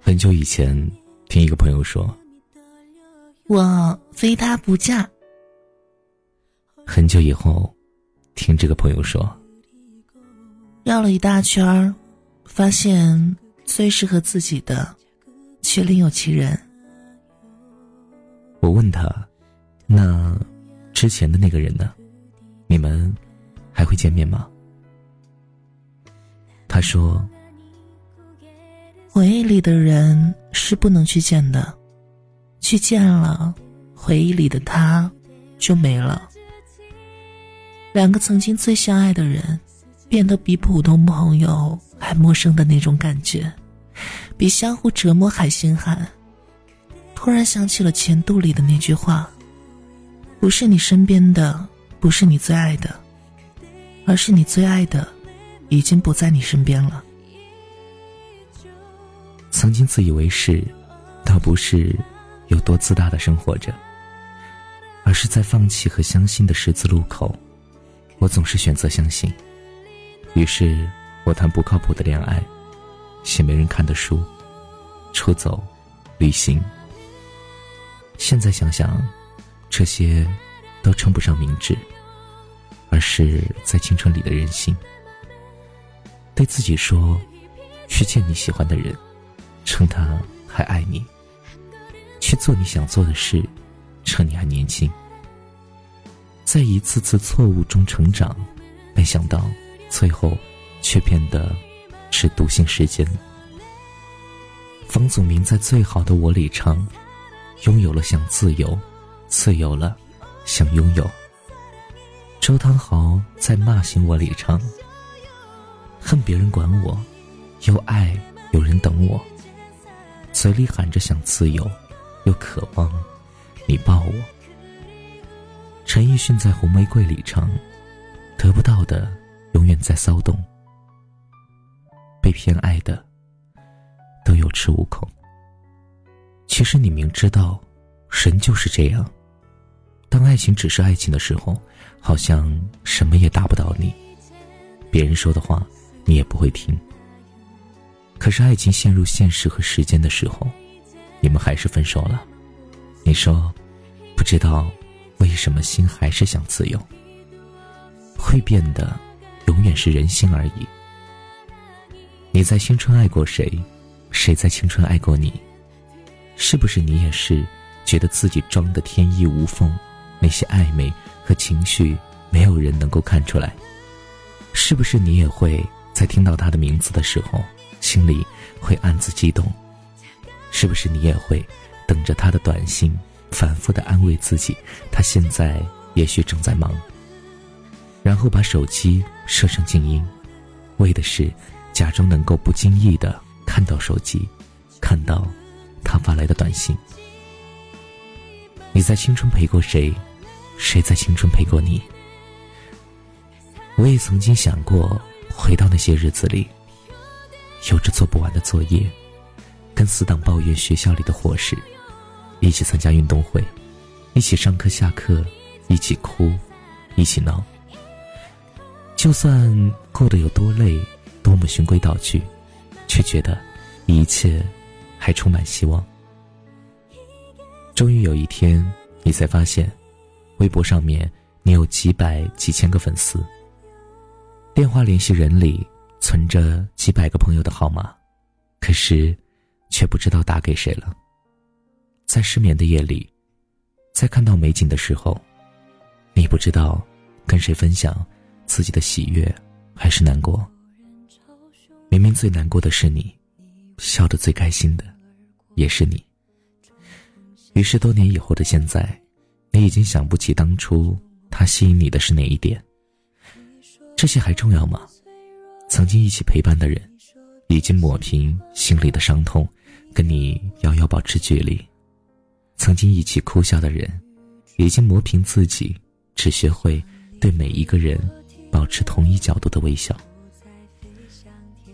很久以前，听一个朋友说：“我非他不嫁。”很久以后，听这个朋友说：“绕了一大圈儿，发现最适合自己的，却另有其人。”我问他：“那之前的那个人呢？你们还会见面吗？”他说。回忆里的人是不能去见的，去见了，回忆里的他就没了。两个曾经最相爱的人，变得比普通朋友还陌生的那种感觉，比相互折磨还心寒。突然想起了钱肚里的那句话：“不是你身边的，不是你最爱的，而是你最爱的，已经不在你身边了。”曾经自以为是，倒不是有多自大的生活着，而是在放弃和相信的十字路口，我总是选择相信。于是，我谈不靠谱的恋爱，写没人看的书，出走，旅行。现在想想，这些都称不上明智，而是在青春里的任性。对自己说，去见你喜欢的人。趁他还爱你，去做你想做的事，趁你还年轻。在一次次错误中成长，没想到最后却变得是独行时间。房祖名在《最好的我》里唱：“拥有了想自由，自由了想拥有。”周汤豪在《骂醒我》里唱：“恨别人管我，又爱有人等我。”嘴里喊着想自由，又渴望你抱我。陈奕迅在《红玫瑰》里唱：“得不到的永远在骚动，被偏爱的都有恃无恐。”其实你明知道，人就是这样。当爱情只是爱情的时候，好像什么也打不倒你，别人说的话你也不会听。可是，爱情陷入现实和时间的时候，你们还是分手了。你说，不知道为什么心还是想自由。会变的，永远是人心而已。你在青春爱过谁？谁在青春爱过你？是不是你也是觉得自己装的天衣无缝？那些暧昧和情绪，没有人能够看出来。是不是你也会在听到他的名字的时候？心里会暗自激动，是不是你也会等着他的短信，反复的安慰自己，他现在也许正在忙。然后把手机设成静音，为的是假装能够不经意的看到手机，看到他发来的短信。你在青春陪过谁？谁在青春陪过你？我也曾经想过回到那些日子里。有着做不完的作业，跟死党抱怨学校里的伙食，一起参加运动会，一起上课下课，一起哭，一起闹。就算过得有多累，多么循规蹈矩，却觉得一切还充满希望。终于有一天，你才发现，微博上面你有几百几千个粉丝，电话联系人里。存着几百个朋友的号码，可是，却不知道打给谁了。在失眠的夜里，在看到美景的时候，你不知道跟谁分享自己的喜悦还是难过。明明最难过的是你，笑得最开心的也是你。于是多年以后的现在，你已经想不起当初他吸引你的是哪一点。这些还重要吗？曾经一起陪伴的人，已经抹平心里的伤痛，跟你遥遥保持距离；曾经一起哭笑的人，已经磨平自己，只学会对每一个人保持同一角度的微笑。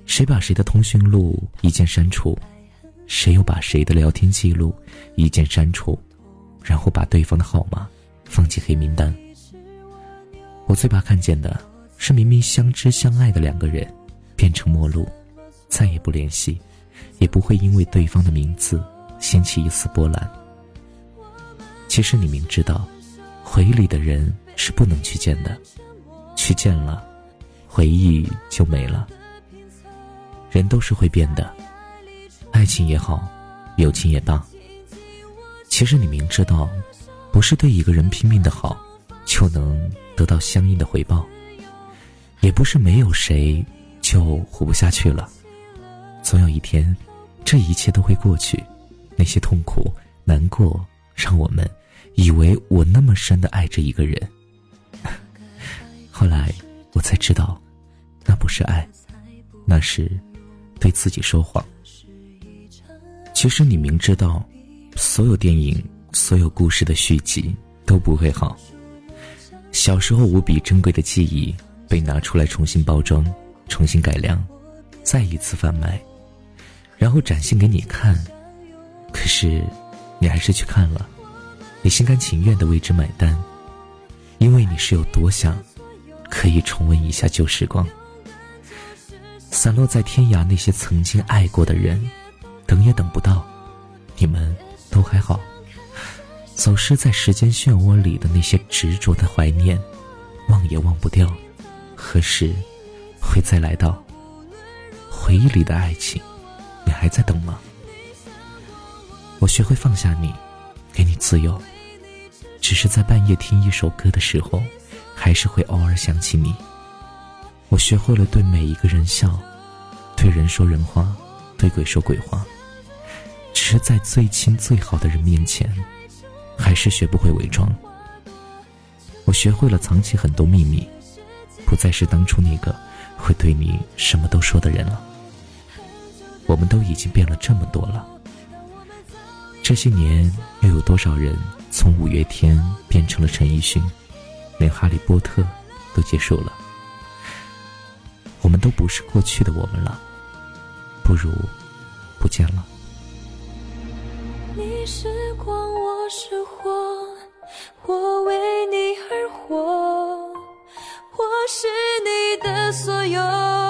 谁把谁的通讯录一键删除，谁又把谁的聊天记录一键删除，然后把对方的号码放进黑名单。我最怕看见的。是明明相知相爱的两个人，变成陌路，再也不联系，也不会因为对方的名字掀起一丝波澜。其实你明知道，回忆里的人是不能去见的，去见了，回忆就没了。人都是会变的，爱情也好，友情也罢。其实你明知道，不是对一个人拼命的好，就能得到相应的回报。也不是没有谁就活不下去了，总有一天，这一切都会过去。那些痛苦、难过，让我们以为我那么深的爱着一个人。后来我才知道，那不是爱，那是对自己说谎。其实你明知道，所有电影、所有故事的续集都不会好。小时候无比珍贵的记忆。被拿出来重新包装、重新改良，再一次贩卖，然后展现给你看。可是，你还是去看了，你心甘情愿的为之买单，因为你是有多想可以重温一下旧时光。散落在天涯那些曾经爱过的人，等也等不到，你们都还好。走失在时间漩涡里的那些执着的怀念，忘也忘不掉。何时会再来到回忆里的爱情？你还在等吗？我学会放下你，给你自由。只是在半夜听一首歌的时候，还是会偶尔想起你。我学会了对每一个人笑，对人说人话，对鬼说鬼话。只是在最亲最好的人面前，还是学不会伪装。我学会了藏起很多秘密。不再是当初那个会对你什么都说的人了。我们都已经变了这么多了。这些年，又有多少人从五月天变成了陈奕迅，连哈利波特都结束了。我们都不是过去的我们了，不如不见了。你是光，我是火，我为你而活，我是你的所有。